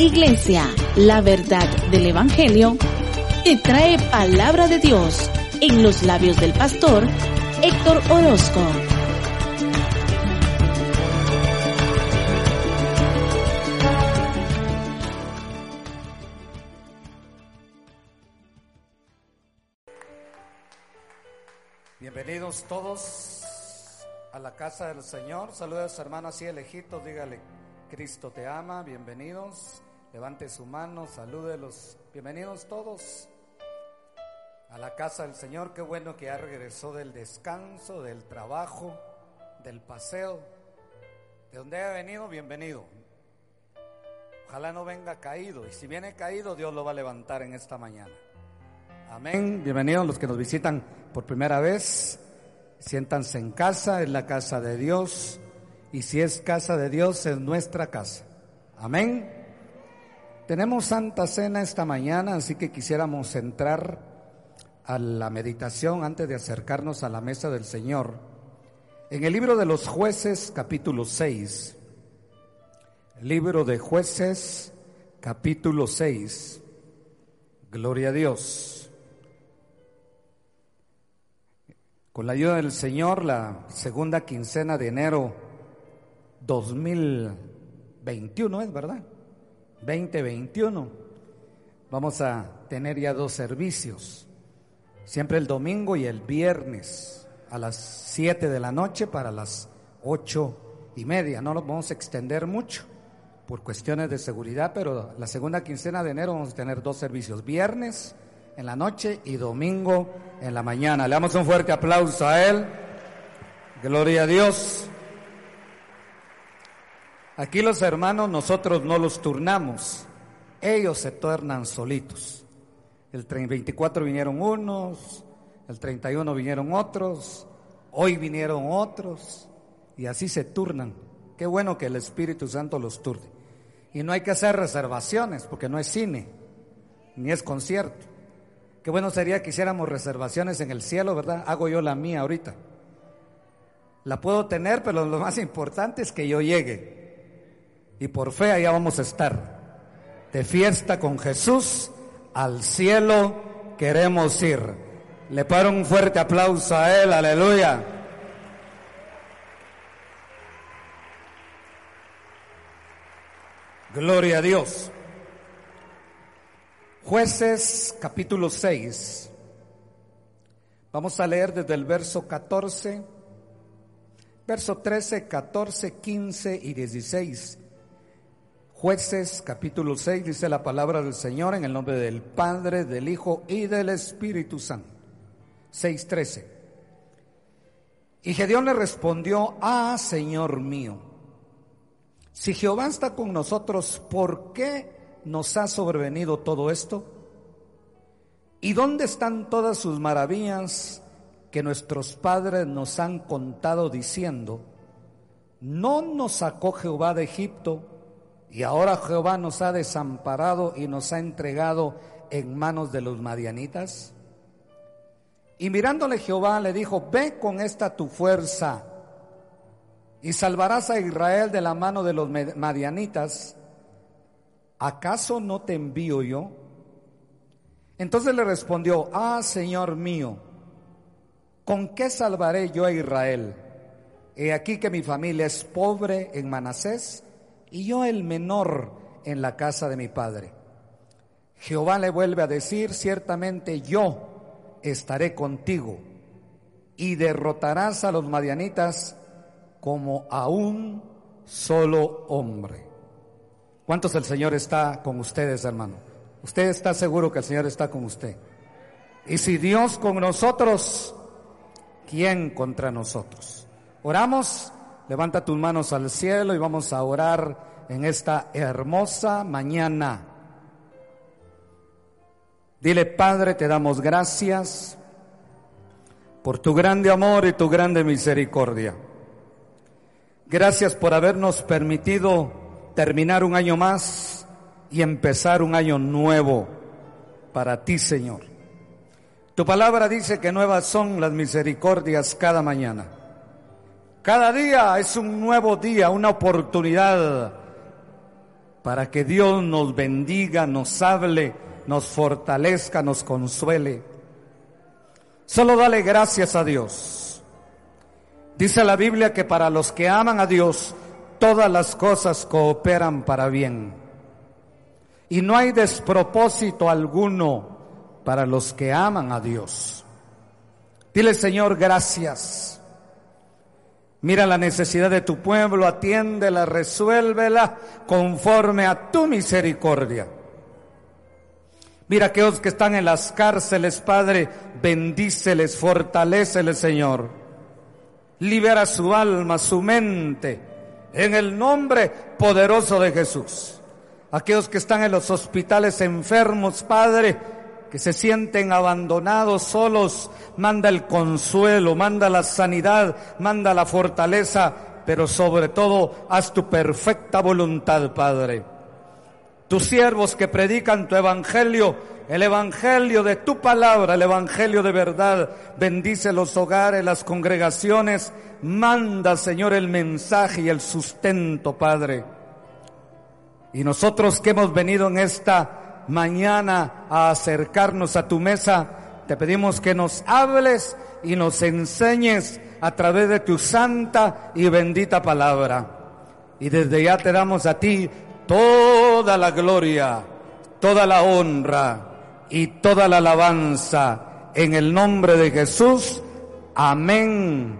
Iglesia, la verdad del Evangelio, te trae palabra de Dios en los labios del pastor Héctor Orozco. Bienvenidos todos a la casa del Señor. Saludos a su hermano así elegidos. Dígale, Cristo te ama. Bienvenidos. Levante su mano, salúdelos. Bienvenidos todos a la casa del Señor. Qué bueno que ya regresó del descanso, del trabajo, del paseo. De donde haya venido, bienvenido. Ojalá no venga caído. Y si viene caído, Dios lo va a levantar en esta mañana. Amén. Bienvenidos los que nos visitan por primera vez. Siéntanse en casa, es la casa de Dios. Y si es casa de Dios, es nuestra casa. Amén. Tenemos Santa Cena esta mañana, así que quisiéramos entrar a la meditación antes de acercarnos a la mesa del Señor. En el libro de los jueces, capítulo 6. Libro de jueces, capítulo 6. Gloria a Dios. Con la ayuda del Señor, la segunda quincena de enero 2021, ¿es verdad? 2021. Vamos a tener ya dos servicios, siempre el domingo y el viernes a las 7 de la noche para las ocho y media. No lo vamos a extender mucho por cuestiones de seguridad, pero la segunda quincena de enero vamos a tener dos servicios, viernes en la noche y domingo en la mañana. Le damos un fuerte aplauso a Él. Gloria a Dios. Aquí los hermanos nosotros no los turnamos, ellos se tornan solitos. El 24 vinieron unos, el 31 vinieron otros, hoy vinieron otros y así se turnan. Qué bueno que el Espíritu Santo los turne. Y no hay que hacer reservaciones porque no es cine, ni es concierto. Qué bueno sería que hiciéramos reservaciones en el cielo, ¿verdad? Hago yo la mía ahorita. La puedo tener, pero lo más importante es que yo llegue. Y por fe allá vamos a estar. De fiesta con Jesús, al cielo queremos ir. Le paro un fuerte aplauso a Él, aleluya. Gloria a Dios. Jueces capítulo 6. Vamos a leer desde el verso 14, verso 13, 14, 15 y 16. Jueces capítulo 6 dice la palabra del Señor en el nombre del Padre, del Hijo y del Espíritu Santo. 6.13. Y Gedeón le respondió, ah, Señor mío, si Jehová está con nosotros, ¿por qué nos ha sobrevenido todo esto? ¿Y dónde están todas sus maravillas que nuestros padres nos han contado diciendo, no nos sacó Jehová de Egipto y ahora Jehová nos ha desamparado y nos ha entregado en manos de los madianitas? Y mirándole Jehová le dijo, ve con esta tu fuerza y salvarás a Israel de la mano de los madianitas. ¿acaso no te envío yo? Entonces le respondió, ah, Señor mío, ¿con qué salvaré yo a Israel? He aquí que mi familia es pobre en Manasés y yo el menor en la casa de mi padre. Jehová le vuelve a decir, ciertamente yo estaré contigo y derrotarás a los madianitas como a un solo hombre. ¿Cuántos el Señor está con ustedes, hermano? Usted está seguro que el Señor está con usted. Y si Dios con nosotros, ¿quién contra nosotros? Oramos, levanta tus manos al cielo y vamos a orar en esta hermosa mañana. Dile, Padre, te damos gracias por tu grande amor y tu grande misericordia. Gracias por habernos permitido terminar un año más y empezar un año nuevo para ti, Señor. Tu palabra dice que nuevas son las misericordias cada mañana. Cada día es un nuevo día, una oportunidad para que Dios nos bendiga, nos hable, nos fortalezca, nos consuele. Solo dale gracias a Dios. Dice la Biblia que para los que aman a Dios, todas las cosas cooperan para bien. Y no hay despropósito alguno para los que aman a Dios. Dile, Señor, gracias. Mira la necesidad de tu pueblo, atiéndela, resuélvela conforme a tu misericordia. Mira aquellos que están en las cárceles, Padre, bendíceles, fortaléceles, Señor. Libera su alma, su mente, en el nombre poderoso de Jesús. Aquellos que están en los hospitales enfermos, Padre, que se sienten abandonados, solos, manda el consuelo, manda la sanidad, manda la fortaleza, pero sobre todo haz tu perfecta voluntad, Padre. Tus siervos que predican tu evangelio, el evangelio de tu palabra, el evangelio de verdad, bendice los hogares, las congregaciones, manda, Señor, el mensaje y el sustento, Padre. Y nosotros que hemos venido en esta mañana a acercarnos a tu mesa, te pedimos que nos hables y nos enseñes a través de tu santa y bendita palabra. Y desde ya te damos a ti toda la gloria, toda la honra y toda la alabanza en el nombre de Jesús. Amén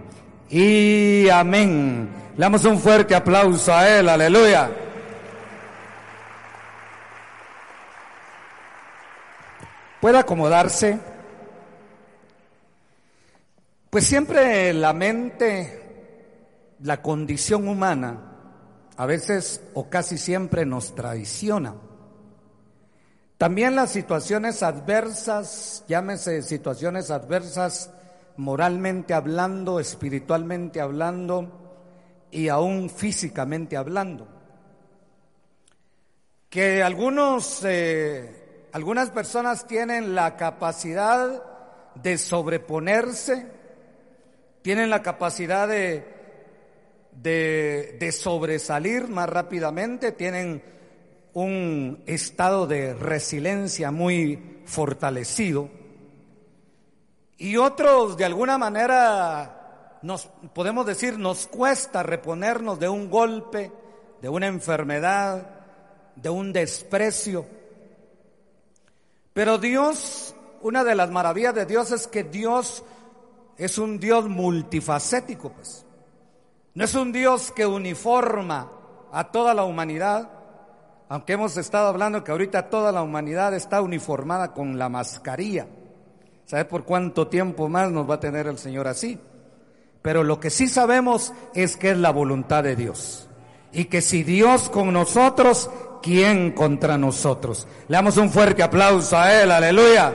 y amén. Le damos un fuerte aplauso a Él, aleluya. Puede acomodarse. Pues siempre la mente, la condición humana, a veces o casi siempre nos traiciona. También las situaciones adversas, llámese situaciones adversas moralmente hablando, espiritualmente hablando y aún físicamente hablando. Que algunos eh, algunas personas tienen la capacidad de sobreponerse, tienen la capacidad de, de, sobresalir más rápidamente, tienen un estado de resiliencia muy fortalecido. Y otros, de alguna manera, nos podemos decir, nos cuesta reponernos de un golpe, de una enfermedad, de un desprecio. Pero Dios, una de las maravillas de Dios es que Dios es un Dios multifacético, pues. No es un Dios que uniforma a toda la humanidad, aunque hemos estado hablando que ahorita toda la humanidad está uniformada con la mascarilla. ¿Sabe por cuánto tiempo más nos va a tener el Señor así? Pero lo que sí sabemos es que es la voluntad de Dios. Y que si Dios con nosotros, ¿quién contra nosotros? Le damos un fuerte aplauso a Él, aleluya.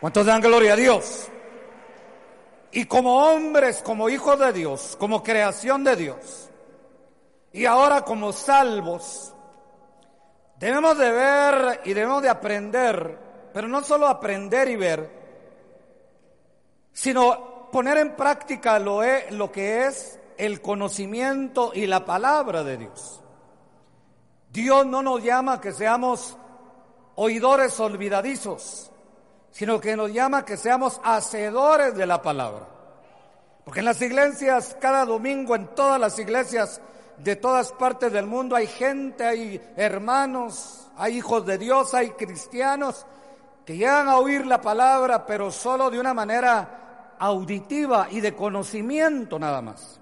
¿Cuántos dan gloria a Dios? Y como hombres, como hijos de Dios, como creación de Dios, y ahora como salvos, debemos de ver y debemos de aprender, pero no solo aprender y ver, sino poner en práctica lo, e, lo que es el conocimiento y la palabra de Dios. Dios no nos llama que seamos oidores olvidadizos, sino que nos llama que seamos hacedores de la palabra. Porque en las iglesias, cada domingo, en todas las iglesias de todas partes del mundo, hay gente, hay hermanos, hay hijos de Dios, hay cristianos que llegan a oír la palabra, pero solo de una manera auditiva y de conocimiento nada más.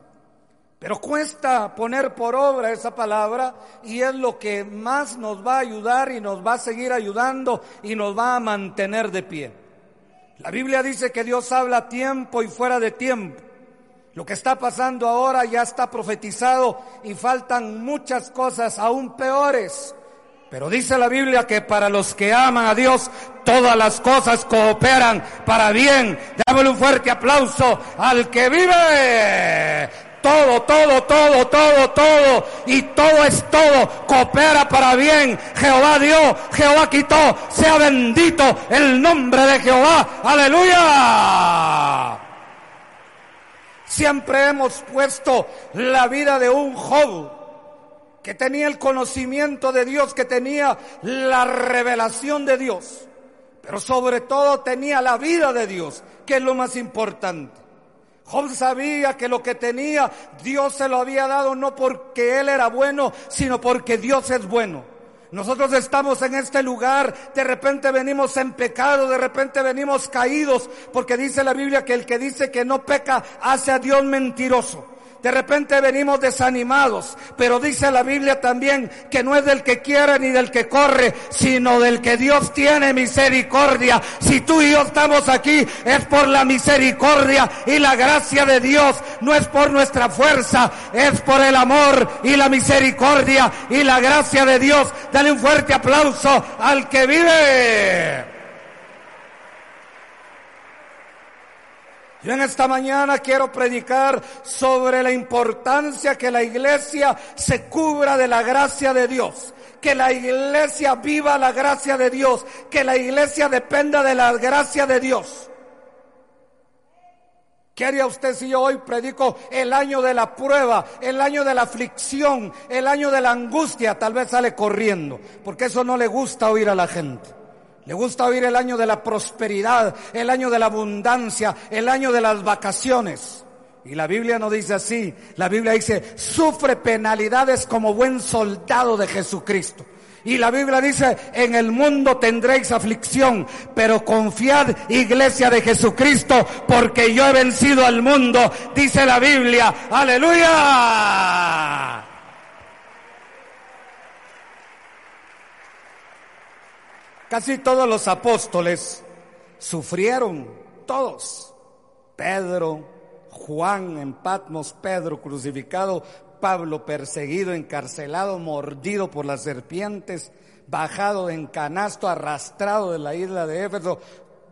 Pero cuesta poner por obra esa palabra y es lo que más nos va a ayudar y nos va a seguir ayudando y nos va a mantener de pie. La Biblia dice que Dios habla a tiempo y fuera de tiempo. Lo que está pasando ahora ya está profetizado y faltan muchas cosas aún peores. Pero dice la Biblia que para los que aman a Dios, todas las cosas cooperan para bien. Démosle un fuerte aplauso al que vive. Todo, todo, todo, todo, todo. Y todo es todo. Coopera para bien. Jehová dio, Jehová quitó. Sea bendito el nombre de Jehová. Aleluya. Siempre hemos puesto la vida de un Job que tenía el conocimiento de Dios, que tenía la revelación de Dios, pero sobre todo tenía la vida de Dios, que es lo más importante. Job sabía que lo que tenía Dios se lo había dado no porque él era bueno, sino porque Dios es bueno. Nosotros estamos en este lugar, de repente venimos en pecado, de repente venimos caídos, porque dice la Biblia que el que dice que no peca hace a Dios mentiroso. De repente venimos desanimados, pero dice la Biblia también que no es del que quiere ni del que corre, sino del que Dios tiene misericordia. Si tú y yo estamos aquí es por la misericordia y la gracia de Dios, no es por nuestra fuerza, es por el amor y la misericordia y la gracia de Dios. Dale un fuerte aplauso al que vive. Yo en esta mañana quiero predicar sobre la importancia que la iglesia se cubra de la gracia de Dios. Que la iglesia viva la gracia de Dios. Que la iglesia dependa de la gracia de Dios. ¿Qué haría usted si yo hoy predico el año de la prueba, el año de la aflicción, el año de la angustia? Tal vez sale corriendo, porque eso no le gusta oír a la gente. Le gusta oír el año de la prosperidad, el año de la abundancia, el año de las vacaciones. Y la Biblia no dice así. La Biblia dice, sufre penalidades como buen soldado de Jesucristo. Y la Biblia dice, en el mundo tendréis aflicción, pero confiad, iglesia de Jesucristo, porque yo he vencido al mundo, dice la Biblia. Aleluya. Casi todos los apóstoles sufrieron, todos. Pedro, Juan en Patmos, Pedro crucificado, Pablo perseguido, encarcelado, mordido por las serpientes, bajado en canasto, arrastrado de la isla de Éfeso.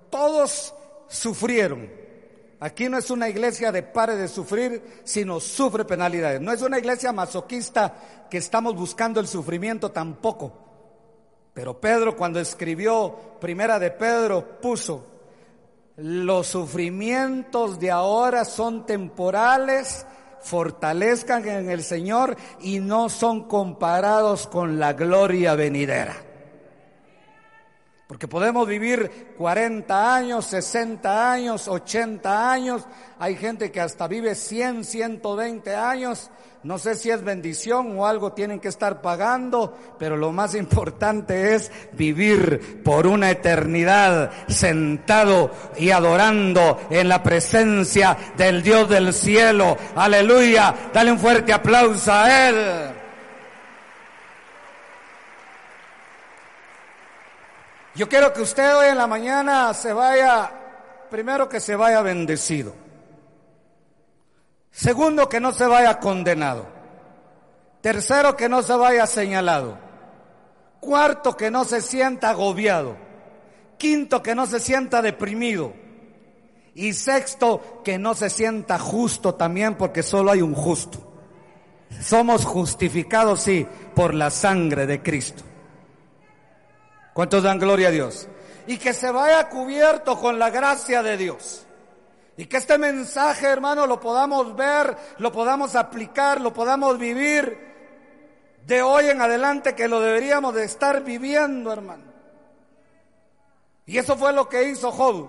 Todos sufrieron. Aquí no es una iglesia de pare de sufrir, sino sufre penalidades. No es una iglesia masoquista que estamos buscando el sufrimiento tampoco. Pero Pedro cuando escribió Primera de Pedro puso, los sufrimientos de ahora son temporales, fortalezcan en el Señor y no son comparados con la gloria venidera. Porque podemos vivir 40 años, 60 años, 80 años. Hay gente que hasta vive 100, 120 años no sé si es bendición o algo tienen que estar pagando, pero lo más importante es vivir por una eternidad sentado y adorando en la presencia del Dios del cielo. Aleluya. Dale un fuerte aplauso a Él. Yo quiero que usted hoy en la mañana se vaya, primero que se vaya bendecido. Segundo, que no se vaya condenado. Tercero, que no se vaya señalado. Cuarto, que no se sienta agobiado. Quinto, que no se sienta deprimido. Y sexto, que no se sienta justo también porque solo hay un justo. Somos justificados, sí, por la sangre de Cristo. ¿Cuántos dan gloria a Dios? Y que se vaya cubierto con la gracia de Dios. Y que este mensaje, hermano, lo podamos ver, lo podamos aplicar, lo podamos vivir de hoy en adelante, que lo deberíamos de estar viviendo, hermano. Y eso fue lo que hizo Job.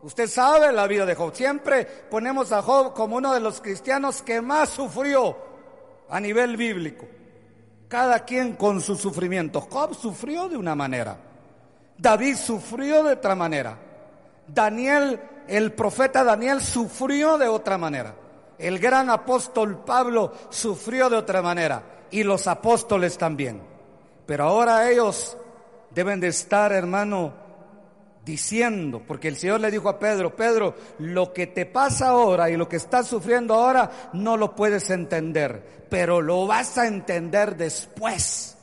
Usted sabe la vida de Job. Siempre ponemos a Job como uno de los cristianos que más sufrió a nivel bíblico. Cada quien con su sufrimiento. Job sufrió de una manera. David sufrió de otra manera. Daniel el profeta Daniel sufrió de otra manera. El gran apóstol Pablo sufrió de otra manera. Y los apóstoles también. Pero ahora ellos deben de estar, hermano, diciendo, porque el Señor le dijo a Pedro, Pedro, lo que te pasa ahora y lo que estás sufriendo ahora no lo puedes entender, pero lo vas a entender después.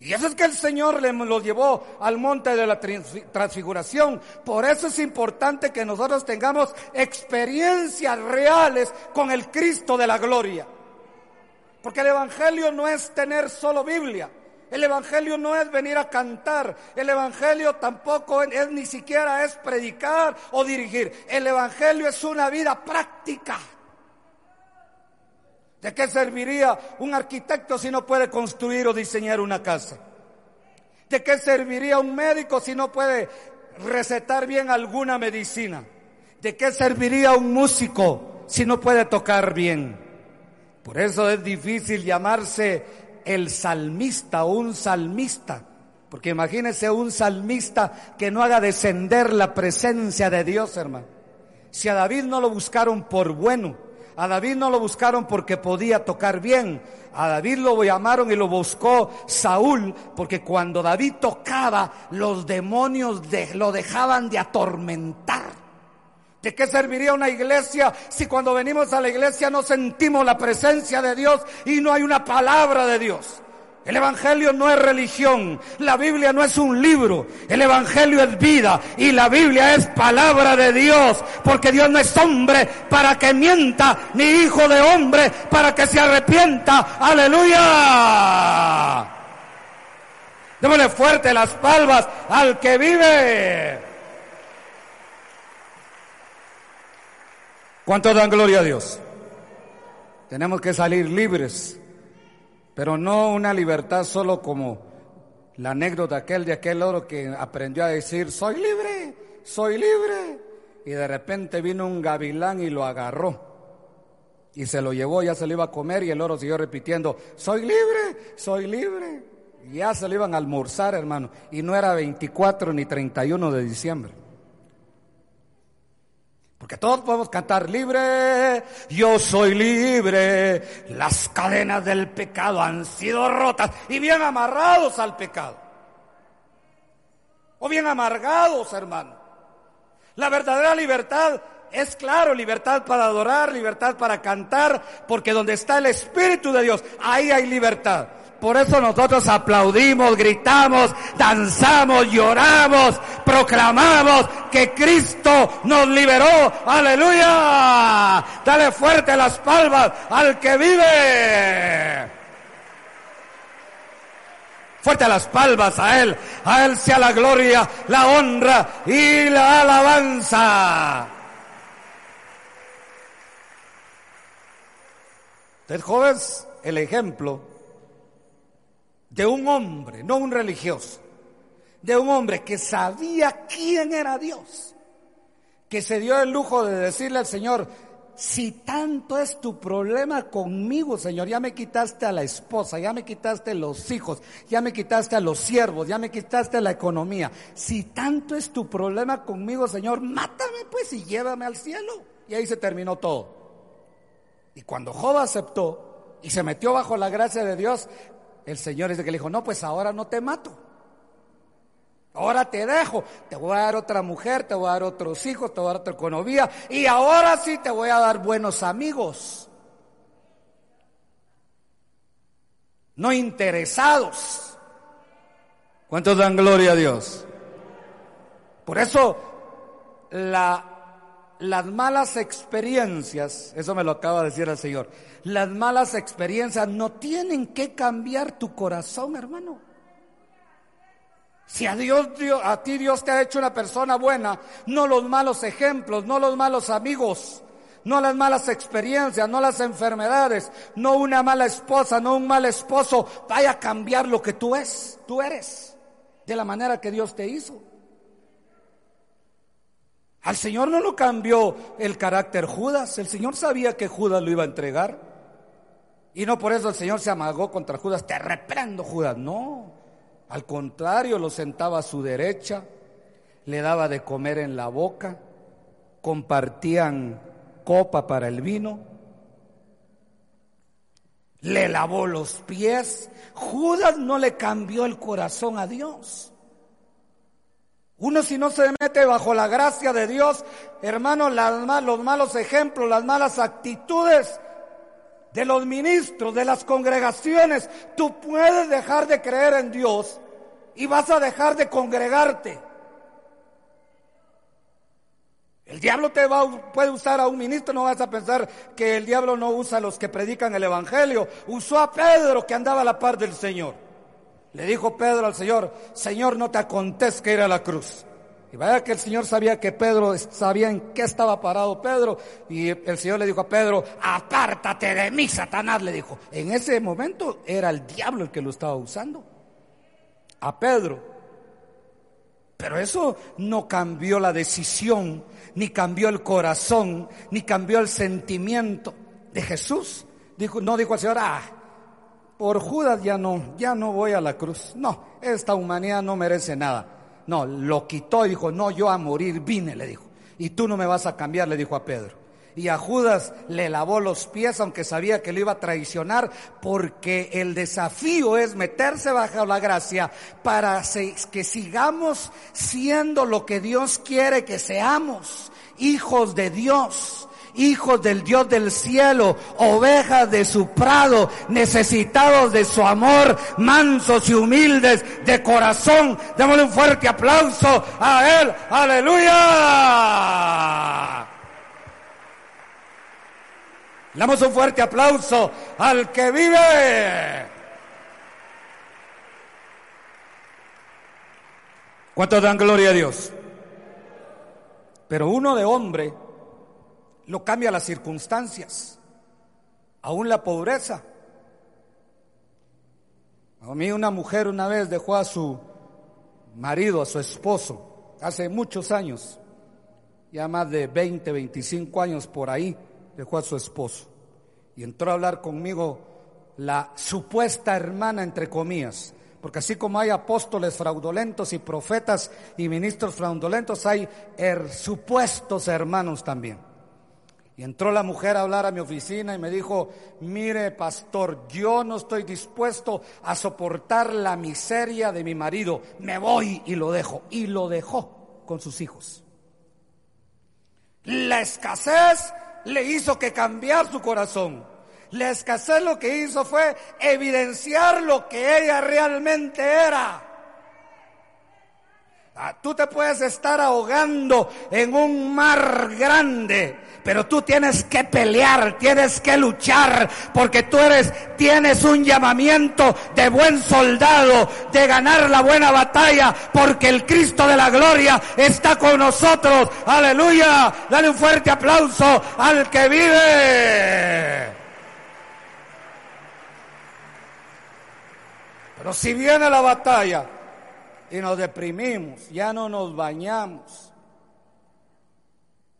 Y eso es que el Señor le lo llevó al monte de la transfiguración. Por eso es importante que nosotros tengamos experiencias reales con el Cristo de la gloria. Porque el Evangelio no es tener solo Biblia. El Evangelio no es venir a cantar. El Evangelio tampoco es, ni siquiera es predicar o dirigir. El Evangelio es una vida práctica. ¿De qué serviría un arquitecto si no puede construir o diseñar una casa? ¿De qué serviría un médico si no puede recetar bien alguna medicina? ¿De qué serviría un músico si no puede tocar bien? Por eso es difícil llamarse el salmista o un salmista. Porque imagínese un salmista que no haga descender la presencia de Dios, hermano. Si a David no lo buscaron por bueno, a David no lo buscaron porque podía tocar bien. A David lo llamaron y lo buscó Saúl porque cuando David tocaba, los demonios lo dejaban de atormentar. ¿De qué serviría una iglesia si cuando venimos a la iglesia no sentimos la presencia de Dios y no hay una palabra de Dios? El Evangelio no es religión, la Biblia no es un libro, el Evangelio es vida y la Biblia es palabra de Dios, porque Dios no es hombre para que mienta, ni hijo de hombre para que se arrepienta. Aleluya. Démosle fuerte las palmas al que vive. ¿Cuánto dan gloria a Dios? Tenemos que salir libres, pero no una libertad solo como la anécdota aquel de aquel oro que aprendió a decir, soy libre, soy libre. Y de repente vino un gavilán y lo agarró. Y se lo llevó, ya se lo iba a comer y el oro siguió repitiendo, soy libre, soy libre. Y ya se lo iban a almorzar, hermano. Y no era 24 ni 31 de diciembre. Porque todos podemos cantar libre, yo soy libre, las cadenas del pecado han sido rotas y bien amarrados al pecado. O bien amargados, hermano. La verdadera libertad es claro, libertad para adorar, libertad para cantar, porque donde está el Espíritu de Dios, ahí hay libertad. Por eso nosotros aplaudimos, gritamos, danzamos, lloramos, proclamamos que Cristo nos liberó. Aleluya. Dale fuerte las palmas al que vive. Fuerte las palmas a Él. A Él sea la gloria, la honra y la alabanza. Ustedes jóvenes, el ejemplo de un hombre, no un religioso, de un hombre que sabía quién era Dios, que se dio el lujo de decirle al Señor, si tanto es tu problema conmigo, Señor, ya me quitaste a la esposa, ya me quitaste los hijos, ya me quitaste a los siervos, ya me quitaste la economía. Si tanto es tu problema conmigo, Señor, mátame pues y llévame al cielo. Y ahí se terminó todo. Y cuando Job aceptó y se metió bajo la gracia de Dios, el Señor es el que le dijo, no, pues ahora no te mato. Ahora te dejo, te voy a dar otra mujer, te voy a dar otros hijos, te voy a dar otra economía y ahora sí te voy a dar buenos amigos. No interesados. ¿Cuántos dan gloria a Dios? Por eso la, las malas experiencias, eso me lo acaba de decir el Señor, las malas experiencias no tienen que cambiar tu corazón, hermano. Si a Dios, a ti Dios te ha hecho una persona buena, no los malos ejemplos, no los malos amigos, no las malas experiencias, no las enfermedades, no una mala esposa, no un mal esposo, vaya a cambiar lo que tú es, tú eres, de la manera que Dios te hizo. Al Señor no lo cambió el carácter Judas, el Señor sabía que Judas lo iba a entregar. Y no por eso el Señor se amagó contra Judas, te reprendo Judas, no. Al contrario, lo sentaba a su derecha, le daba de comer en la boca, compartían copa para el vino, le lavó los pies. Judas no le cambió el corazón a Dios. Uno si no se mete bajo la gracia de Dios, hermano, los malos ejemplos, las malas actitudes de los ministros, de las congregaciones, tú puedes dejar de creer en Dios y vas a dejar de congregarte. El diablo te va, puede usar a un ministro, no vas a pensar que el diablo no usa a los que predican el Evangelio. Usó a Pedro que andaba a la par del Señor. Le dijo Pedro al Señor, Señor, no te acontezca ir a la cruz. Y vaya que el Señor sabía que Pedro sabía en qué estaba parado Pedro. Y el Señor le dijo a Pedro, apártate de mí, Satanás, le dijo. En ese momento era el diablo el que lo estaba usando. A Pedro. Pero eso no cambió la decisión, ni cambió el corazón, ni cambió el sentimiento de Jesús. Dijo, no dijo al Señor, ah, por Judas ya no, ya no voy a la cruz. No, esta humanidad no merece nada. No, lo quitó dijo, no, yo a morir vine, le dijo. Y tú no me vas a cambiar, le dijo a Pedro. Y a Judas le lavó los pies, aunque sabía que lo iba a traicionar, porque el desafío es meterse bajo la gracia para que sigamos siendo lo que Dios quiere que seamos, hijos de Dios hijos del Dios del cielo, ovejas de su prado, necesitados de su amor, mansos y humildes de corazón. Démosle un fuerte aplauso a Él. Aleluya. Damos un fuerte aplauso al que vive. ¿Cuántos dan gloria a Dios? Pero uno de hombre lo cambia las circunstancias, aún la pobreza. A mí una mujer una vez dejó a su marido, a su esposo, hace muchos años, ya más de 20, 25 años por ahí, dejó a su esposo. Y entró a hablar conmigo la supuesta hermana, entre comillas, porque así como hay apóstoles fraudulentos y profetas y ministros fraudulentos, hay er, supuestos hermanos también. Y entró la mujer a hablar a mi oficina y me dijo, mire pastor, yo no estoy dispuesto a soportar la miseria de mi marido, me voy y lo dejo. Y lo dejó con sus hijos. La escasez le hizo que cambiar su corazón. La escasez lo que hizo fue evidenciar lo que ella realmente era. Ah, tú te puedes estar ahogando en un mar grande, pero tú tienes que pelear, tienes que luchar, porque tú eres, tienes un llamamiento de buen soldado, de ganar la buena batalla, porque el Cristo de la gloria está con nosotros. Aleluya. Dale un fuerte aplauso al que vive. Pero si viene la batalla, y nos deprimimos, ya no nos bañamos,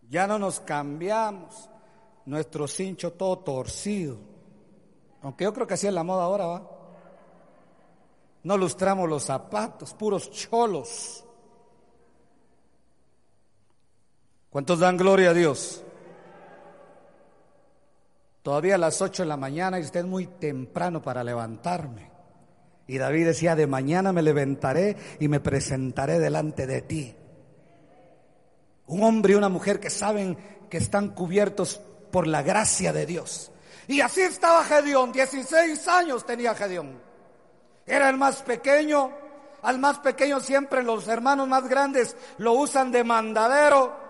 ya no nos cambiamos, nuestro cincho todo torcido. Aunque yo creo que así es la moda ahora, ¿va? No lustramos los zapatos, puros cholos. ¿Cuántos dan gloria a Dios? Todavía a las 8 de la mañana y usted es muy temprano para levantarme. Y David decía, de mañana me levantaré y me presentaré delante de ti. Un hombre y una mujer que saben que están cubiertos por la gracia de Dios. Y así estaba Gedeón, 16 años tenía Gedeón. Era el más pequeño, al más pequeño siempre los hermanos más grandes lo usan de mandadero.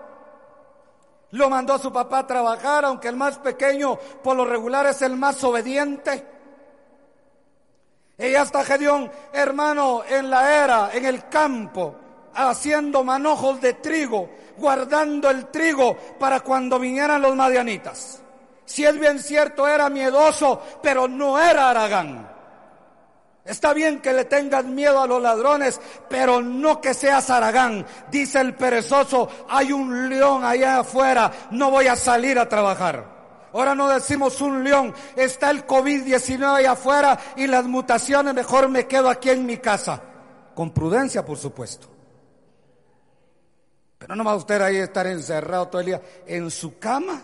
Lo mandó a su papá a trabajar, aunque el más pequeño por lo regular es el más obediente. Ella está Gedeón, hermano, en la era, en el campo, haciendo manojos de trigo, guardando el trigo para cuando vinieran los madianitas. Si es bien cierto, era miedoso, pero no era Aragán. Está bien que le tengas miedo a los ladrones, pero no que seas Aragán. Dice el perezoso, hay un león allá afuera, no voy a salir a trabajar. Ahora no decimos un león, está el COVID-19 ahí afuera y las mutaciones, mejor me quedo aquí en mi casa. Con prudencia, por supuesto. Pero no va usted ahí estar encerrado todo el día en su cama.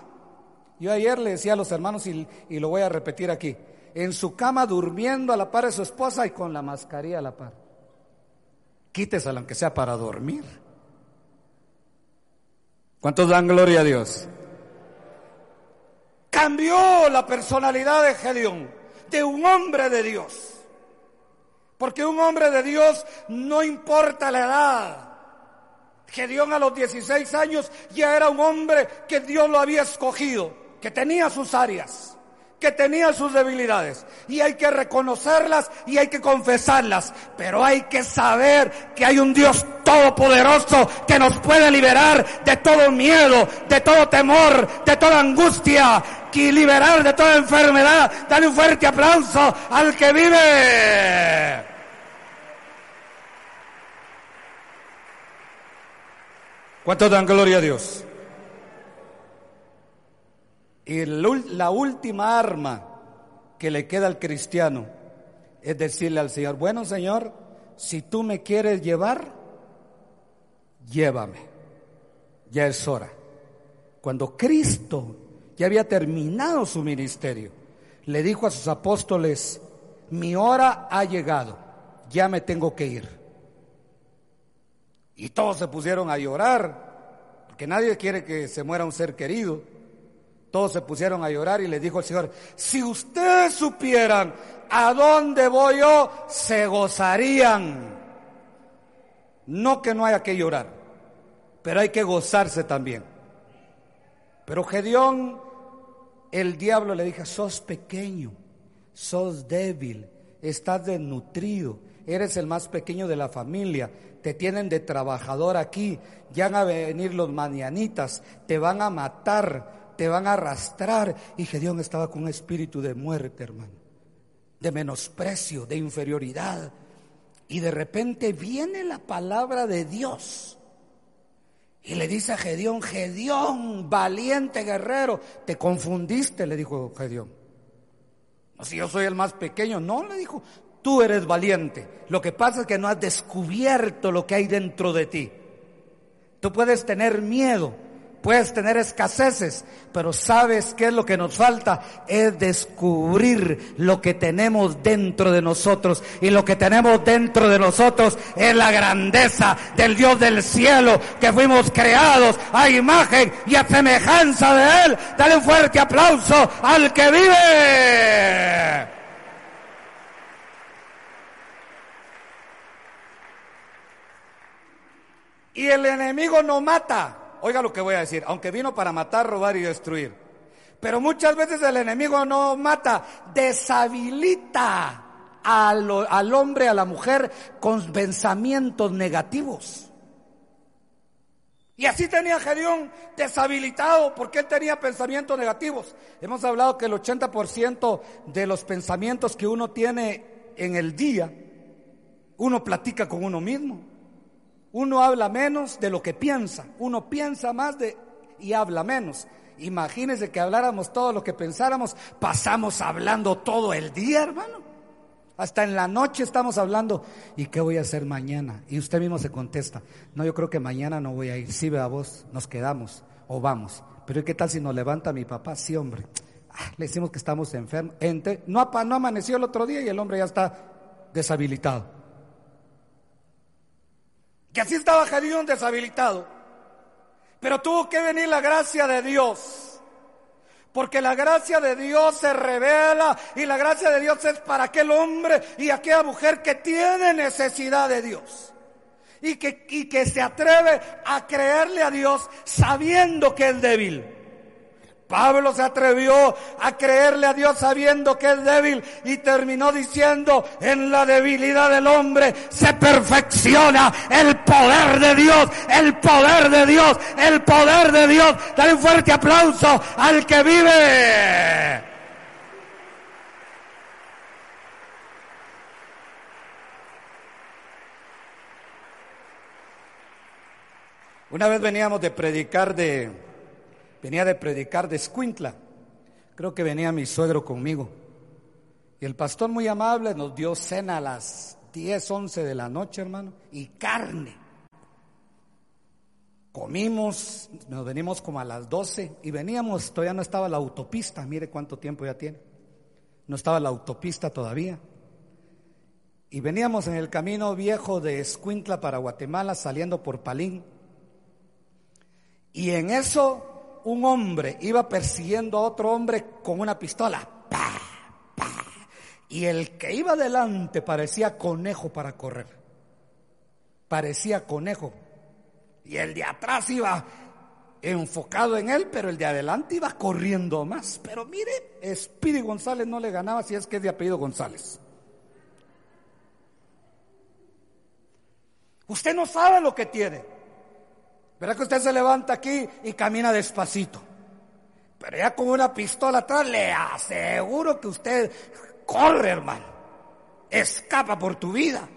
Yo ayer le decía a los hermanos y, lo voy a repetir aquí. En su cama durmiendo a la par de su esposa y con la mascarilla a la par. Quítesela aunque sea para dormir. ¿Cuántos dan gloria a Dios? Cambió la personalidad de Gedeón, de un hombre de Dios. Porque un hombre de Dios no importa la edad. Gedeón a los 16 años ya era un hombre que Dios lo había escogido, que tenía sus áreas que tenía sus debilidades y hay que reconocerlas y hay que confesarlas, pero hay que saber que hay un Dios todopoderoso que nos puede liberar de todo miedo, de todo temor, de toda angustia y liberar de toda enfermedad. Dale un fuerte aplauso al que vive. ¿Cuántos dan gloria a Dios? Y la última arma que le queda al cristiano es decirle al Señor, bueno Señor, si tú me quieres llevar, llévame. Ya es hora. Cuando Cristo ya había terminado su ministerio, le dijo a sus apóstoles, mi hora ha llegado, ya me tengo que ir. Y todos se pusieron a llorar, porque nadie quiere que se muera un ser querido. Todos se pusieron a llorar y le dijo el Señor, si ustedes supieran a dónde voy yo, se gozarían. No que no haya que llorar, pero hay que gozarse también. Pero Gedeón, el diablo le dijo, sos pequeño, sos débil, estás desnutrido, eres el más pequeño de la familia, te tienen de trabajador aquí, ya van a venir los mañanitas, te van a matar, te van a arrastrar. Y Gedeón estaba con un espíritu de muerte, hermano, de menosprecio, de inferioridad. Y de repente viene la palabra de Dios. Y le dice a Gedeón, Gedeón, valiente guerrero, te confundiste, le dijo Gedeón. No, si yo soy el más pequeño, no, le dijo, tú eres valiente. Lo que pasa es que no has descubierto lo que hay dentro de ti. Tú puedes tener miedo, Puedes tener escaseces, pero ¿sabes qué es lo que nos falta? Es descubrir lo que tenemos dentro de nosotros. Y lo que tenemos dentro de nosotros es la grandeza del Dios del cielo, que fuimos creados a imagen y a semejanza de Él. Dale un fuerte aplauso al que vive. Y el enemigo no mata. Oiga lo que voy a decir, aunque vino para matar, robar y destruir. Pero muchas veces el enemigo no mata, deshabilita al, hombre, a la mujer con pensamientos negativos. Y así tenía Gedeón deshabilitado porque él tenía pensamientos negativos. Hemos hablado que el 80% de los pensamientos que uno tiene en el día, uno platica con uno mismo. Uno habla menos de lo que piensa, uno piensa más de y habla menos. Imagínese que habláramos todo lo que pensáramos, pasamos hablando todo el día, hermano. Hasta en la noche estamos hablando, ¿y qué voy a hacer mañana? Y usted mismo se contesta, no, yo creo que mañana no voy a ir. Sí, vea vos, nos quedamos o vamos. Pero ¿qué tal si nos levanta mi papá? Sí, hombre. Ah, le decimos que estamos enfermos. No, no amaneció el otro día y el hombre ya está deshabilitado. Que así estaba Gedeón deshabilitado. Pero tuvo que venir la gracia de Dios. Porque la gracia de Dios se revela y la gracia de Dios es para aquel hombre y aquella mujer que tiene necesidad de Dios. Y que, y que se atreve a creerle a Dios sabiendo que es débil. Pablo se atrevió a creerle a Dios sabiendo que es débil y terminó diciendo, en la debilidad del hombre se perfecciona el poder de Dios, el poder de Dios, el poder de Dios. Dale un fuerte aplauso al que vive. Una vez veníamos de predicar de Venía de predicar de Escuintla. Creo que venía mi suegro conmigo. Y el pastor muy amable nos dio cena a las 10, 11 de la noche, hermano, y carne. Comimos, nos venimos como a las 12 y veníamos, todavía no estaba la autopista, mire cuánto tiempo ya tiene. No estaba la autopista todavía. Y veníamos en el camino viejo de Escuintla para Guatemala, saliendo por Palín. Y en eso un hombre iba persiguiendo a otro hombre con una pistola. Y el que iba delante parecía conejo para correr. Parecía conejo. Y el de atrás iba enfocado en él, pero el de adelante iba corriendo más. Pero mire, Speedy González no le ganaba si es que es de apellido González. Usted no sabe lo que tiene. Verá que usted se levanta aquí y camina despacito. Pero ya con una pistola atrás le aseguro que usted corre, hermano. Escapa por tu vida.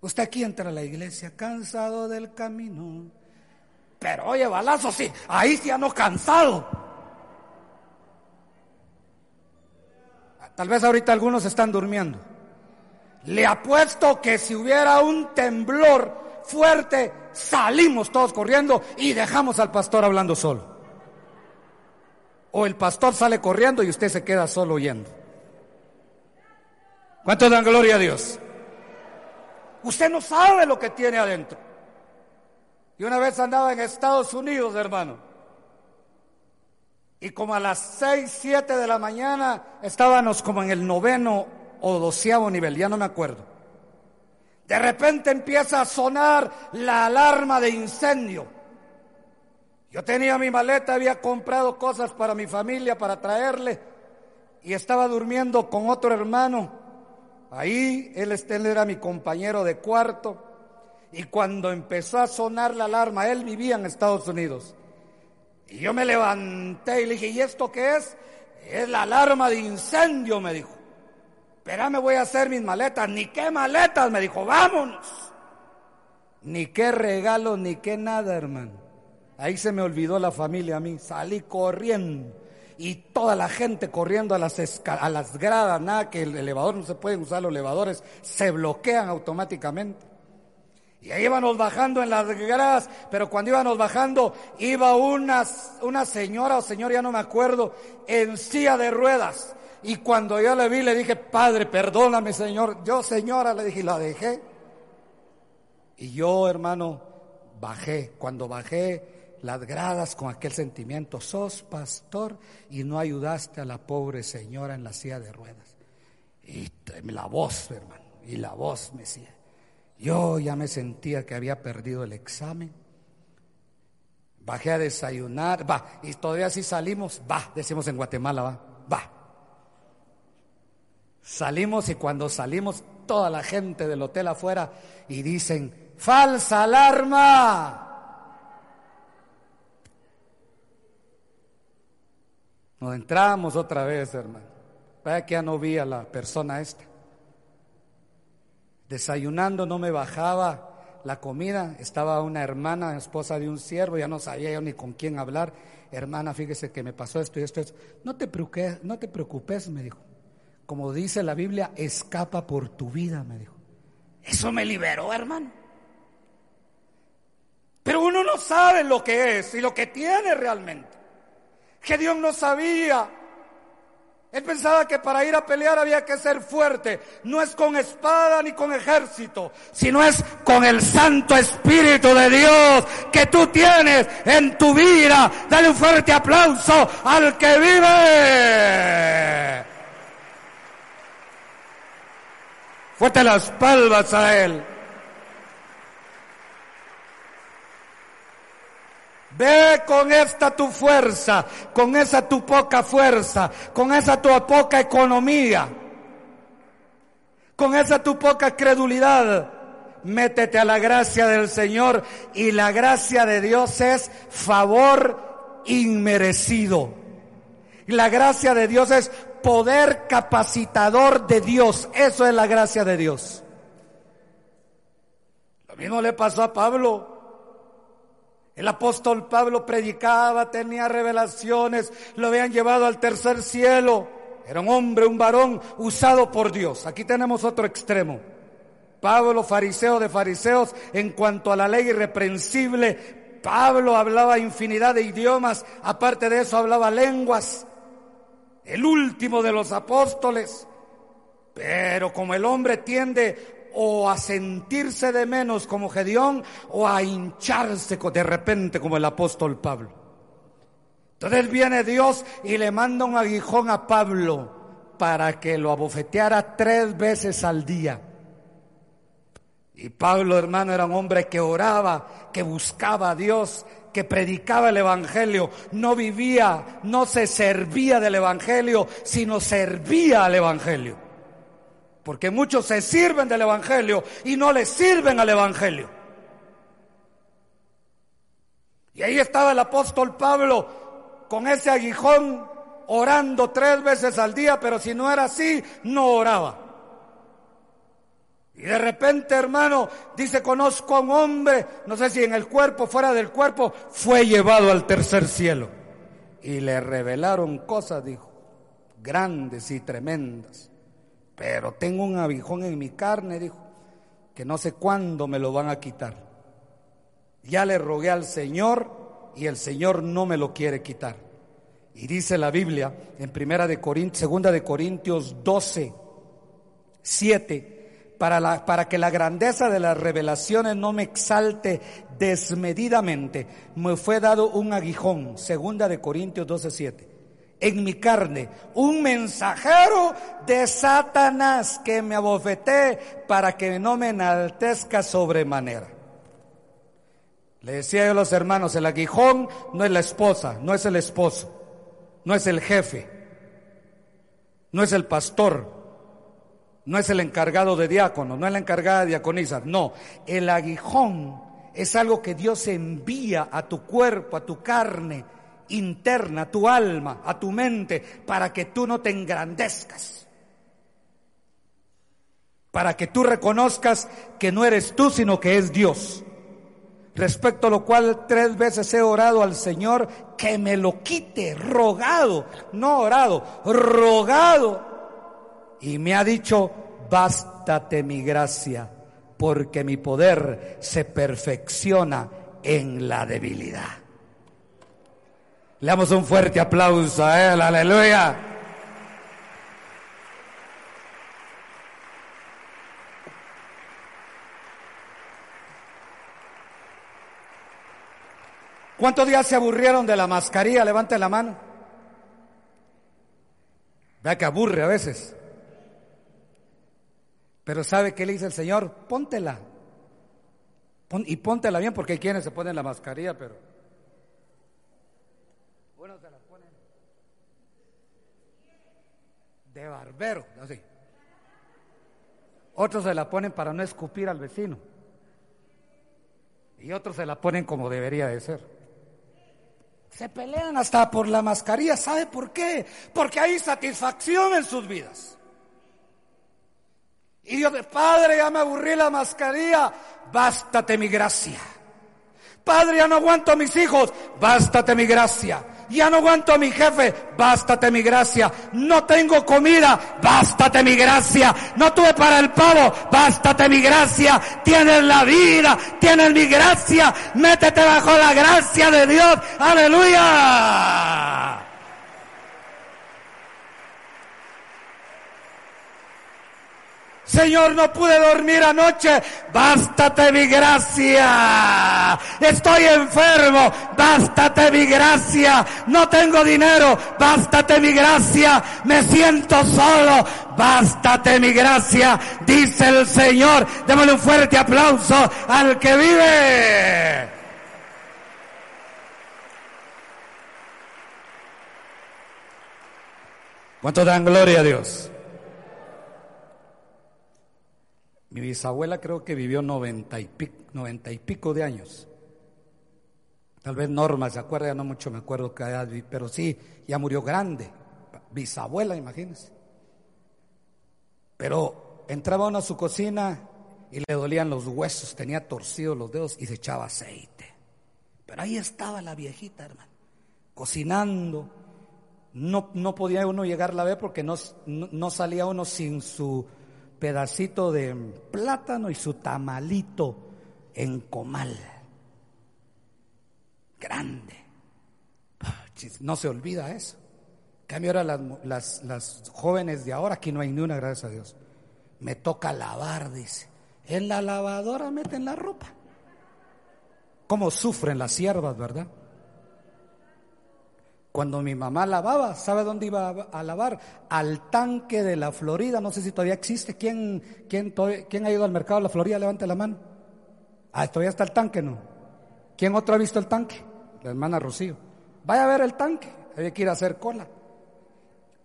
Usted aquí entra a la iglesia cansado del camino. Pero oye, balazo, sí, ahí sí no cansado. Tal vez ahorita algunos están durmiendo. Le apuesto que si hubiera un temblor fuerte, salimos todos corriendo y dejamos al pastor hablando solo. O el pastor sale corriendo y usted se queda solo oyendo. ¿Cuánto dan gloria a Dios? Usted no sabe lo que tiene adentro. Y una vez andaba en Estados Unidos, hermano. Y como a las seis, siete de la mañana estábamos como en el noveno o doceavo nivel, ya no me acuerdo. De repente empieza a sonar la alarma de incendio. Yo tenía mi maleta, había comprado cosas para mi familia, para traerle, y estaba durmiendo con otro hermano. Ahí él, era mi compañero de cuarto. Y cuando empezó a sonar la alarma, él vivía en Estados Unidos. Y yo me levanté y le dije, ¿y esto qué es? Es la alarma de incendio, me dijo. Espera, voy a hacer mis maletas. Ni qué maletas, me dijo, vámonos. Ni qué regalo, ni qué nada, hermano. Ahí se me olvidó la familia a mí. Salí corriendo. Y toda la gente corriendo a las, a las gradas, nada que el elevador no se puede usar, los elevadores se bloquean automáticamente. Y ahí íbamos bajando en las gradas, pero cuando íbamos bajando, iba una, una señora o señor, ya no me acuerdo, en silla de ruedas. Y cuando yo le vi, le dije, Padre, perdóname, Señor. Yo, señora, le dije, y la dejé. Y yo, hermano, bajé. Cuando bajé las gradas con aquel sentimiento, sos pastor y no ayudaste a la pobre señora en la silla de ruedas. Y la voz, hermano, y la voz me decía, yo ya me sentía que había perdido el examen. Bajé a desayunar, va, y todavía si salimos, va, decimos en Guatemala, va, va. Salimos y cuando salimos toda la gente del hotel afuera y dicen, falsa alarma. Nos entramos otra vez, hermano. Vaya que ya no vi a la persona esta. Desayunando no me bajaba la comida, estaba una hermana, esposa de un siervo, ya no sabía yo ni con quién hablar. Hermana, fíjese que me pasó esto y esto. esto. No te no te preocupes, me dijo. Como dice la Biblia, escapa por tu vida, me dijo. Eso me liberó, hermano. Pero uno no sabe lo que es y lo que tiene realmente. Que Dios no sabía él pensaba que para ir a pelear había que ser fuerte. No es con espada ni con ejército, sino es con el Santo Espíritu de Dios que tú tienes en tu vida. Dale un fuerte aplauso al que vive. Fuerte las palmas a Él. Ve con esta tu fuerza, con esa tu poca fuerza, con esa tu poca economía, con esa tu poca credulidad. Métete a la gracia del Señor y la gracia de Dios es favor inmerecido. La gracia de Dios es poder capacitador de Dios. Eso es la gracia de Dios. Lo mismo le pasó a Pablo. El apóstol Pablo predicaba, tenía revelaciones, lo habían llevado al tercer cielo. Era un hombre, un varón usado por Dios. Aquí tenemos otro extremo. Pablo, fariseo de fariseos, en cuanto a la ley irreprensible, Pablo hablaba infinidad de idiomas, aparte de eso hablaba lenguas. El último de los apóstoles. Pero como el hombre tiende o a sentirse de menos como Gedeón o a hincharse de repente como el apóstol Pablo. Entonces viene Dios y le manda un aguijón a Pablo para que lo abofeteara tres veces al día. Y Pablo, hermano, era un hombre que oraba, que buscaba a Dios, que predicaba el Evangelio. No vivía, no se servía del Evangelio, sino servía al Evangelio. Porque muchos se sirven del Evangelio y no le sirven al Evangelio. Y ahí estaba el apóstol Pablo con ese aguijón orando tres veces al día, pero si no era así, no oraba. Y de repente, hermano, dice, conozco a un hombre, no sé si en el cuerpo, fuera del cuerpo, fue llevado al tercer cielo. Y le revelaron cosas, dijo, grandes y tremendas. Pero tengo un abijón en mi carne, dijo, que no sé cuándo me lo van a quitar. Ya le rogué al Señor y el Señor no me lo quiere quitar. Y dice la Biblia en primera de Corintios, segunda de Corintios 12, 7, para, que la grandeza de las revelaciones no me exalte desmedidamente, me fue dado un aguijón, segunda de Corintios 12:7, en mi carne, un mensajero de Satanás que me abofeté para que no me enaltezca sobremanera. Le decía yo a los hermanos, el aguijón no es la esposa, no es el esposo, no es el jefe, no es el pastor, no es el encargado de diácono, no es la encargada de diaconisa, no. El aguijón es algo que Dios envía a tu cuerpo, a tu carne interna, a tu alma, a tu mente, para que tú no te engrandezcas. Para que tú reconozcas que no eres tú, sino que es Dios. Respecto a lo cual tres veces he orado al Señor que me lo quite, rogado, no orado, rogado y me ha dicho, bástate mi gracia, porque mi poder se perfecciona en la debilidad. Le damos un fuerte aplauso a él, aleluya. ¿Cuántos días se aburrieron de la mascarilla? Levante la mano. Vea que aburre a veces. Pero ¿sabe qué le dice el Señor? Póntela. y póntela bien porque hay quienes se ponen la mascarilla, pero... Bueno, se la ponen de barbero, así. Otros se la ponen para no escupir al vecino. Y otros se la ponen como debería de ser. Se pelean hasta por la mascarilla. ¿Sabe por qué? Porque hay satisfacción en sus vidas. Y Dios, Padre, ya me aburrí la mascarilla, bástate mi gracia. Padre, ya no aguanto a mis hijos, bástate mi gracia. Ya no aguanto a mi jefe, bástate mi gracia. No tengo comida, bástate mi gracia. No tuve para el pavo, bástate mi gracia. Tienes la vida, tienes mi gracia. Métete bajo la gracia de Dios. Aleluya. Señor, no pude dormir anoche. Bástate mi gracia. Estoy enfermo. Bástate mi gracia. No tengo dinero. Bástate mi gracia. Me siento solo. Bástate mi gracia. Dice el Señor. Démosle un fuerte aplauso al que vive. ¿Cuánto dan gloria a Dios? Mi bisabuela creo que vivió noventa y, pico, de años. Tal vez Norma se acuerda, ya no mucho me acuerdo que pero sí, ya murió grande. Bisabuela, imagínense. Pero entraba uno a su cocina y le dolían los huesos, tenía torcidos los dedos y se echaba aceite. Pero ahí estaba la viejita, hermano, cocinando. No, no podía uno llegar a ver porque no, no salía uno sin su pedacito de plátano y su tamalito en comal. Grande. No se olvida eso. Cambio ahora las, las, jóvenes de ahora, aquí no hay ni una, gracias a Dios. Me toca lavar, dice. En la lavadora meten la ropa. ¿Cómo sufren las siervas, verdad? Cuando mi mamá lavaba, ¿sabe dónde iba a lavar? Al tanque de la Florida. No sé si todavía existe. ¿Quién, quién, quién ha ido al mercado de la Florida? Levante la mano. Ah, todavía está el tanque, ¿no? ¿Quién otro ha visto el tanque? La hermana Rocío. Vaya a ver el tanque. Hay que ir a hacer cola.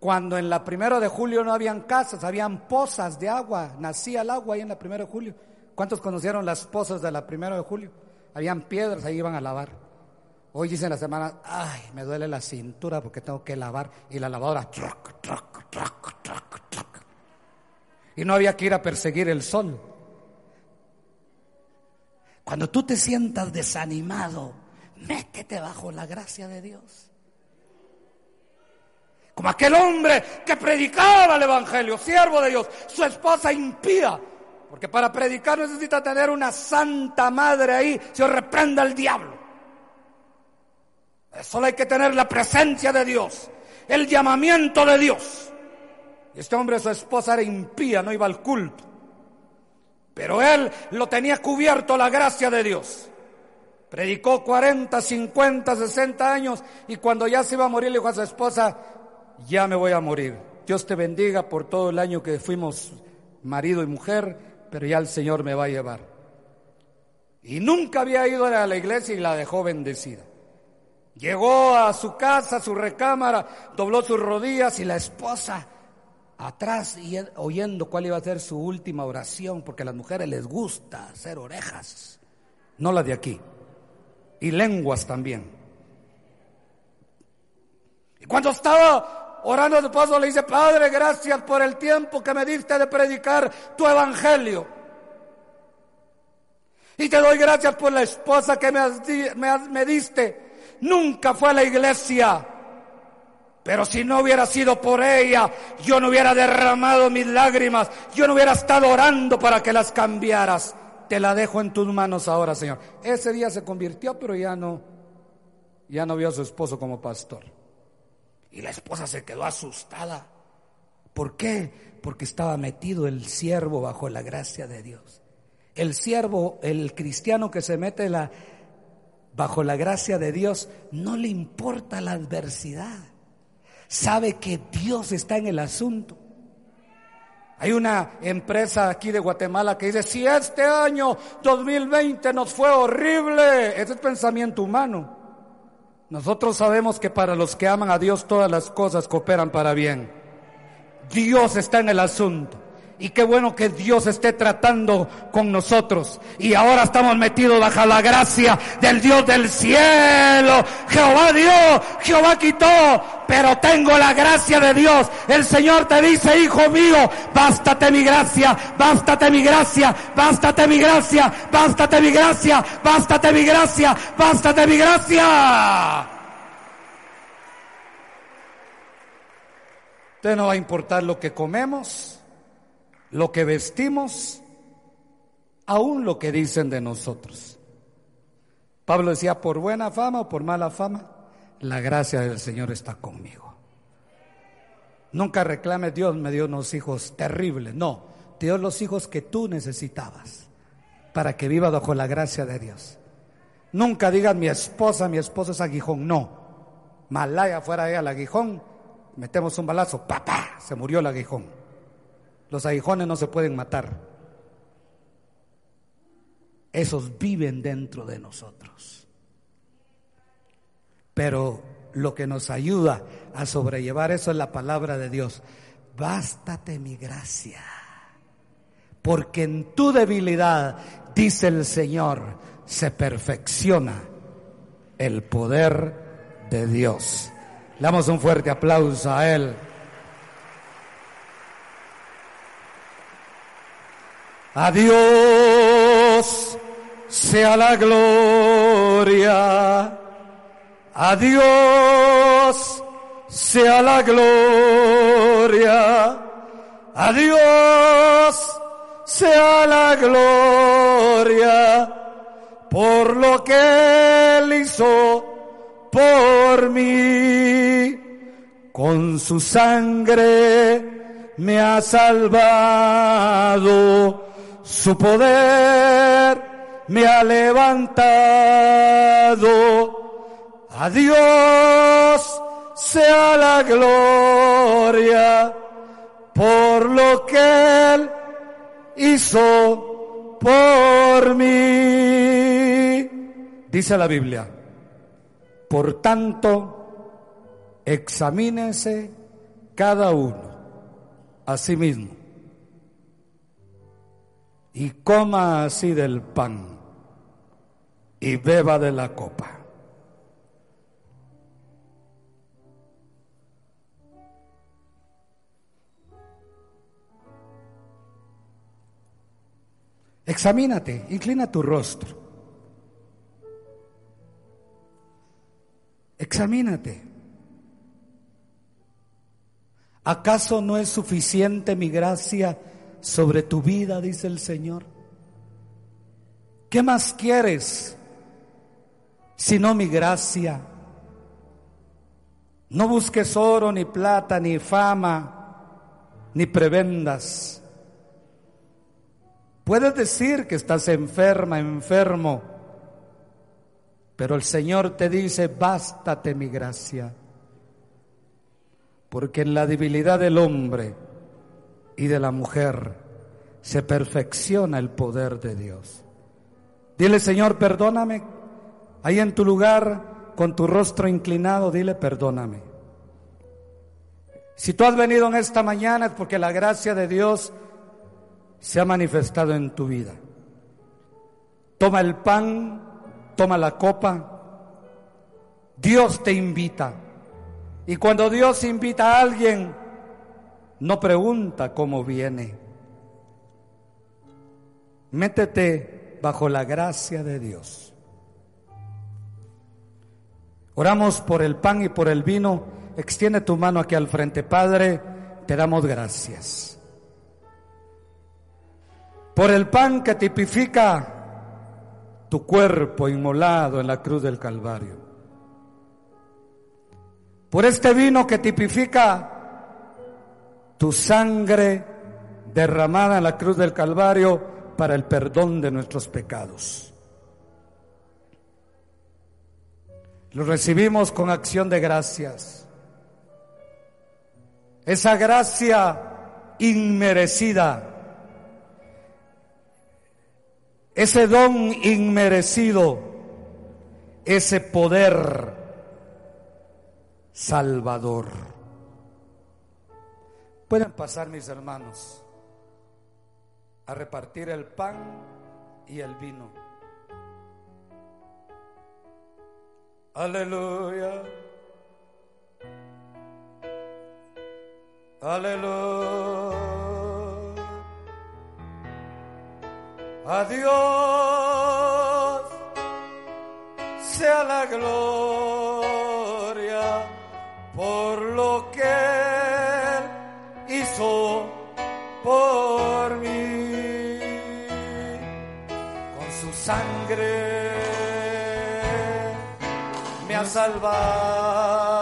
Cuando en la primera de julio no habían casas, habían pozas de agua. Nacía el agua ahí en la primera de julio. ¿Cuántos conocieron las pozas de la primera de julio? Habían piedras, ahí iban a lavar. Hoy dicen la semana, ay, me duele la cintura porque tengo que lavar. Y la lavadora, Y no había que ir a perseguir el sol. Cuando tú te sientas desanimado, métete bajo la gracia de Dios. Como aquel hombre que predicaba el Evangelio, siervo de Dios, su esposa impía. Porque para predicar necesita tener una santa madre ahí, se reprenda al diablo. Solo hay que tener la presencia de Dios, el llamamiento de Dios. Este hombre, su esposa era impía, no iba al culto. Pero él lo tenía cubierto la gracia de Dios. Predicó 40, 50, 60 años y cuando ya se iba a morir le dijo a su esposa, ya me voy a morir. Dios te bendiga por todo el año que fuimos marido y mujer, pero ya el Señor me va a llevar. Y nunca había ido a la iglesia y la dejó bendecida. Llegó a su casa, a su recámara, dobló sus rodillas y la esposa atrás y oyendo cuál iba a ser su última oración, porque a las mujeres les gusta hacer orejas, no las de aquí, y lenguas también. Y cuando estaba orando su esposo le dice, Padre, gracias por el tiempo que me diste de predicar tu evangelio. Y te doy gracias por la esposa que me, me diste nunca fue a la iglesia. Pero si no hubiera sido por ella, yo no hubiera derramado mis lágrimas, yo no hubiera estado orando para que las cambiaras. Te la dejo en tus manos ahora, Señor. Ese día se convirtió, pero ya no, ya no vio a su esposo como pastor. Y la esposa se quedó asustada. ¿Por qué? Porque estaba metido el siervo bajo la gracia de Dios. El siervo, el cristiano que se mete la, bajo la gracia de Dios, no le importa la adversidad. Sabe que Dios está en el asunto. Hay una empresa aquí de Guatemala que dice, si este año 2020 nos fue horrible, ese es pensamiento humano. Nosotros sabemos que para los que aman a Dios todas las cosas cooperan para bien. Dios está en el asunto. Y qué bueno que Dios esté tratando con nosotros. Y ahora estamos metidos bajo la gracia del Dios del cielo. Jehová dio, Jehová quitó, pero tengo la gracia de Dios. El Señor te dice, hijo mío, bástate mi gracia, bástate mi gracia, bástate mi gracia, bástate mi gracia, bástate mi gracia, bástate mi gracia. Usted no va a importar lo que comemos lo que vestimos, aún lo que dicen de nosotros. Pablo decía, por buena fama o por mala fama, la gracia del Señor está conmigo. Nunca reclame Dios me dio unos hijos terribles, no, te dio los hijos que tú necesitabas para que viva bajo la gracia de Dios. Nunca digan mi esposa, mi esposo es aguijón, no. Malaya fuera ella el aguijón, metemos un balazo, papá, se murió el aguijón. Los aguijones no se pueden matar. Esos viven dentro de nosotros. Pero lo que nos ayuda a sobrellevar eso es la palabra de Dios. Bástate mi gracia. Porque en tu debilidad, dice el Señor, se perfecciona el poder de Dios. Damos un fuerte aplauso a Él. Adiós sea la gloria. Adiós sea la gloria. Adiós sea la gloria por lo que él hizo por mí. Con su sangre me ha salvado su poder me ha levantado. A Dios sea la gloria por lo que Él hizo por mí. Dice la Biblia. Por tanto, examínese cada uno a sí mismo y coma así del pan y beba de la copa. Examínate, inclina tu rostro. Examínate. ¿Acaso no es suficiente mi gracia sobre tu vida, dice el Señor? ¿Qué más quieres sino mi gracia? No busques oro, ni plata, ni fama, ni prebendas. Puedes decir que estás enferma, enfermo, pero el Señor te dice, bástate mi gracia, porque en la debilidad del hombre y de la mujer se perfecciona el poder de Dios. Dile, Señor, perdóname, ahí en tu lugar, con tu rostro inclinado, dile, perdóname. Si tú has venido en esta mañana es porque la gracia de Dios se ha manifestado en tu vida. Toma el pan, toma la copa. Dios te invita. Y cuando Dios invita a alguien, no pregunta cómo viene. Métete bajo la gracia de Dios. Oramos por el pan y por el vino. Extiende tu mano aquí al frente, Padre. Te damos gracias por el pan que tipifica tu cuerpo inmolado en la cruz del Calvario, por este vino que tipifica tu sangre derramada en la cruz del Calvario para el perdón de nuestros pecados. Lo recibimos con acción de gracias. Esa gracia inmerecida ese don inmerecido, ese poder salvador. Pueden pasar mis hermanos a repartir el pan y el vino. Aleluya. Aleluya. Adiós sea la gloria por lo hizo por mí. Con su sangre me ha salvado.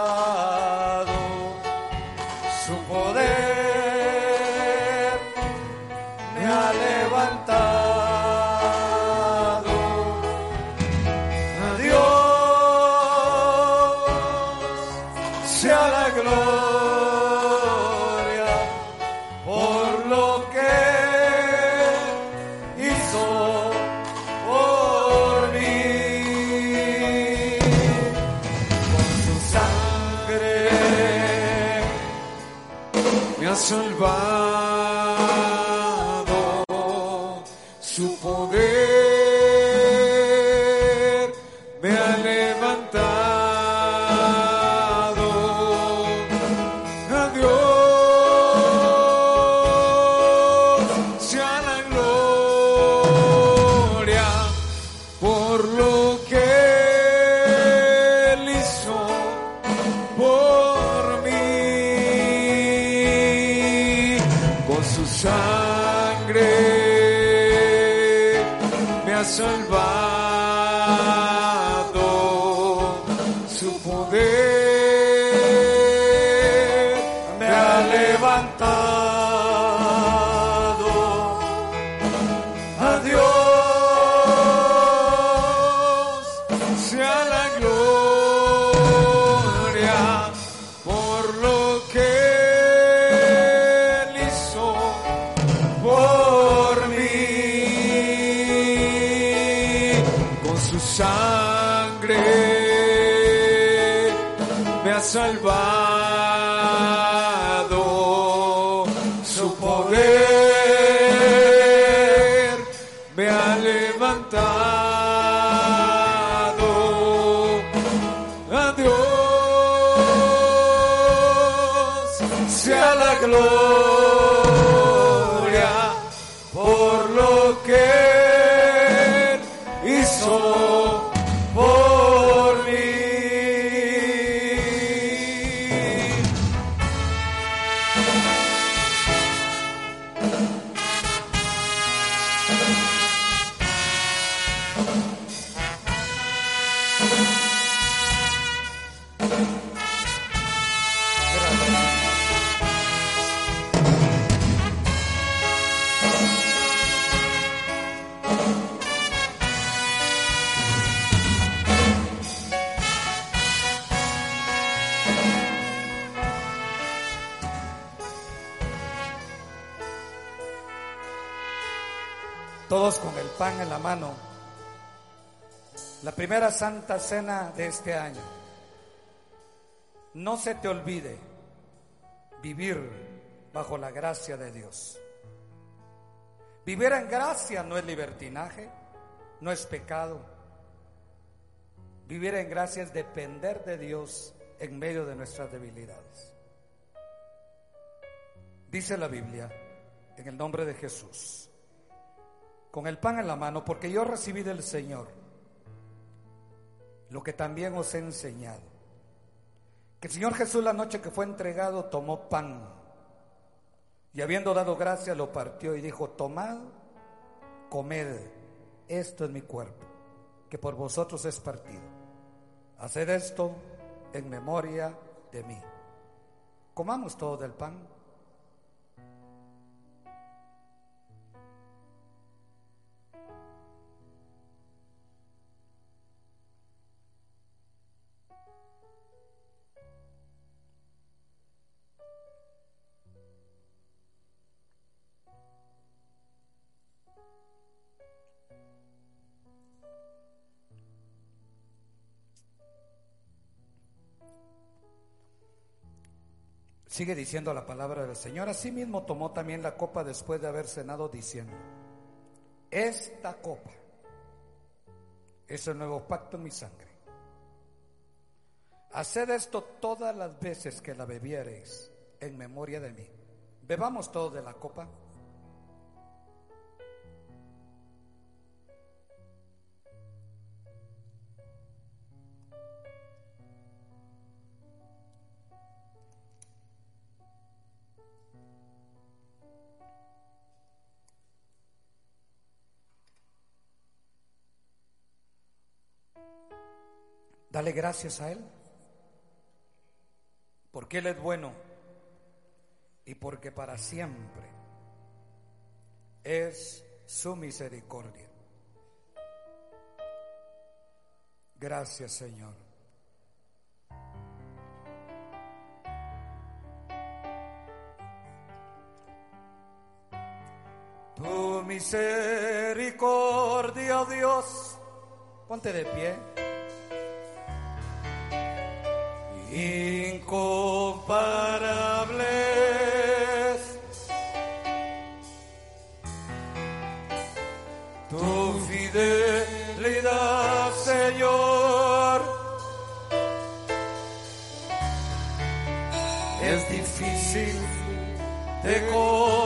Tu sangre me ha salvado. La primera santa cena de este año. No se te olvide vivir bajo la gracia de Dios. Vivir en gracia no es libertinaje, no es pecado. Vivir en gracia es depender de Dios en medio de nuestras debilidades. Dice la Biblia, en el nombre de Jesús, con el pan en la mano, porque yo recibí del Señor lo que también os he enseñado. Que el Señor Jesús la noche que fue entregado tomó pan y habiendo dado gracia lo partió y dijo, tomad, comed, esto es mi cuerpo, que por vosotros es partido. Haced esto en memoria de mí. Comamos todo del pan. Sigue diciendo la palabra del Señor. Asimismo tomó también la copa después de haber cenado diciendo, esta copa es el nuevo pacto en mi sangre. Haced esto todas las veces que la bebiereis en memoria de mí. Bebamos todos de la copa. Dale gracias a Él, porque Él es bueno y porque para siempre es su misericordia. Gracias Señor. Tu misericordia, Dios, ponte de pie. Incomparables, tu fidelidad, Señor, es difícil de comprender.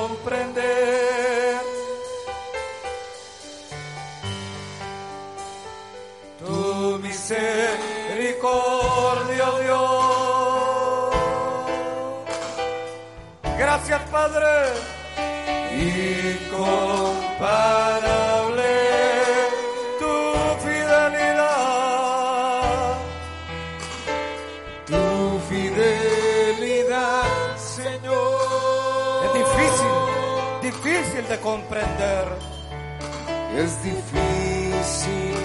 Gracias, Padre. Incomparable tu fidelidad. Tu fidelidad, Señor. Es difícil, difícil de comprender. Es difícil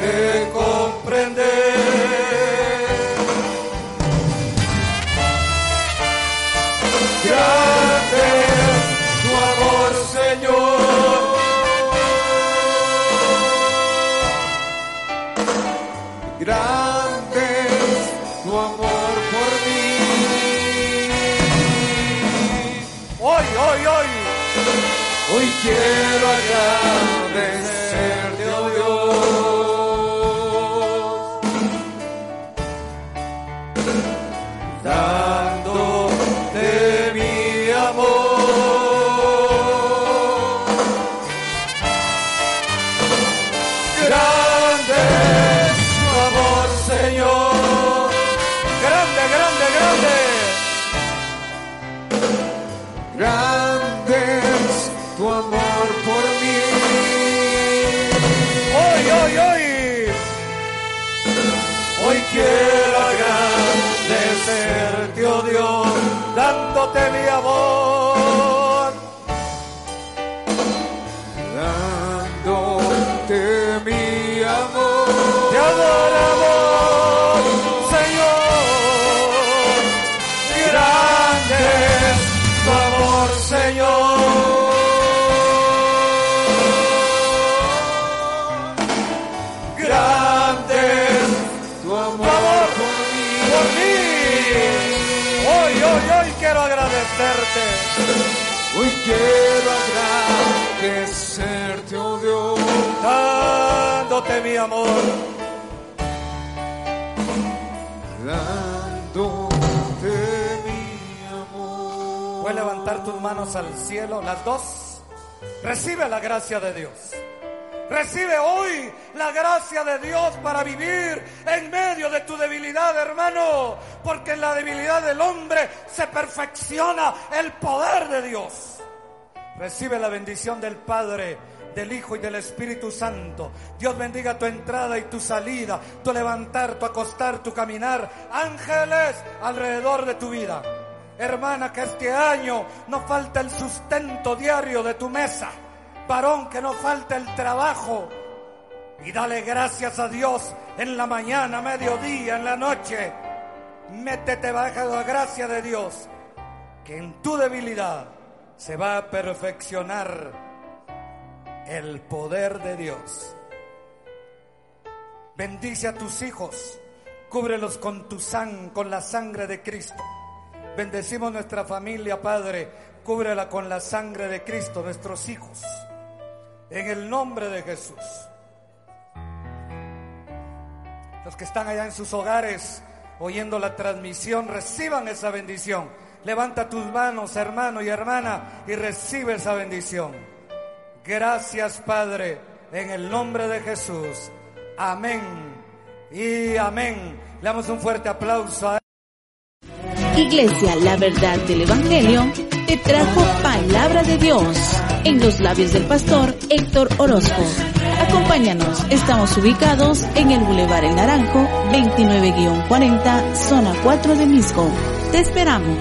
de comprender. Señor. grande es tu amor por mí. Hoy, hoy, hoy. Hoy quiero Dándote mi Mi amor. dándote mi amor. Puedes levantar tus manos al cielo, las dos. Recibe la gracia de Dios. Recibe hoy la gracia de Dios para vivir en medio de tu debilidad, hermano. Porque en la debilidad del hombre se perfecciona el poder de Dios. Recibe la bendición del Padre, del Hijo y del Espíritu Santo. Dios bendiga tu entrada y tu salida, tu levantar, tu acostar, tu caminar. Ángeles alrededor de tu vida. Hermana, que este año no falta el sustento diario de tu mesa. Varón, que no falta el trabajo. Y dale gracias a Dios en la mañana, mediodía, en la noche. Métete bajo la gracia de Dios, que en tu debilidad se va a perfeccionar el poder de Dios. Bendice a tus hijos, cúbrelos con tu sang, con la sangre de Cristo. Bendecimos nuestra familia, Padre, cúbrela con la sangre de Cristo, nuestros hijos. En el nombre de Jesús. Los que están allá en sus hogares oyendo la transmisión, reciban esa bendición. Levanta tus manos, hermano y hermana, y recibe esa bendición. Gracias, Padre, en el nombre de Jesús. Amén y amén. Le damos un fuerte aplauso a Iglesia La Verdad del Evangelio te trajo palabra de Dios en los labios del pastor Héctor Orozco. Acompáñanos, estamos ubicados en el Boulevard El Naranjo, 29-40, zona 4 de Misco. Te esperamos.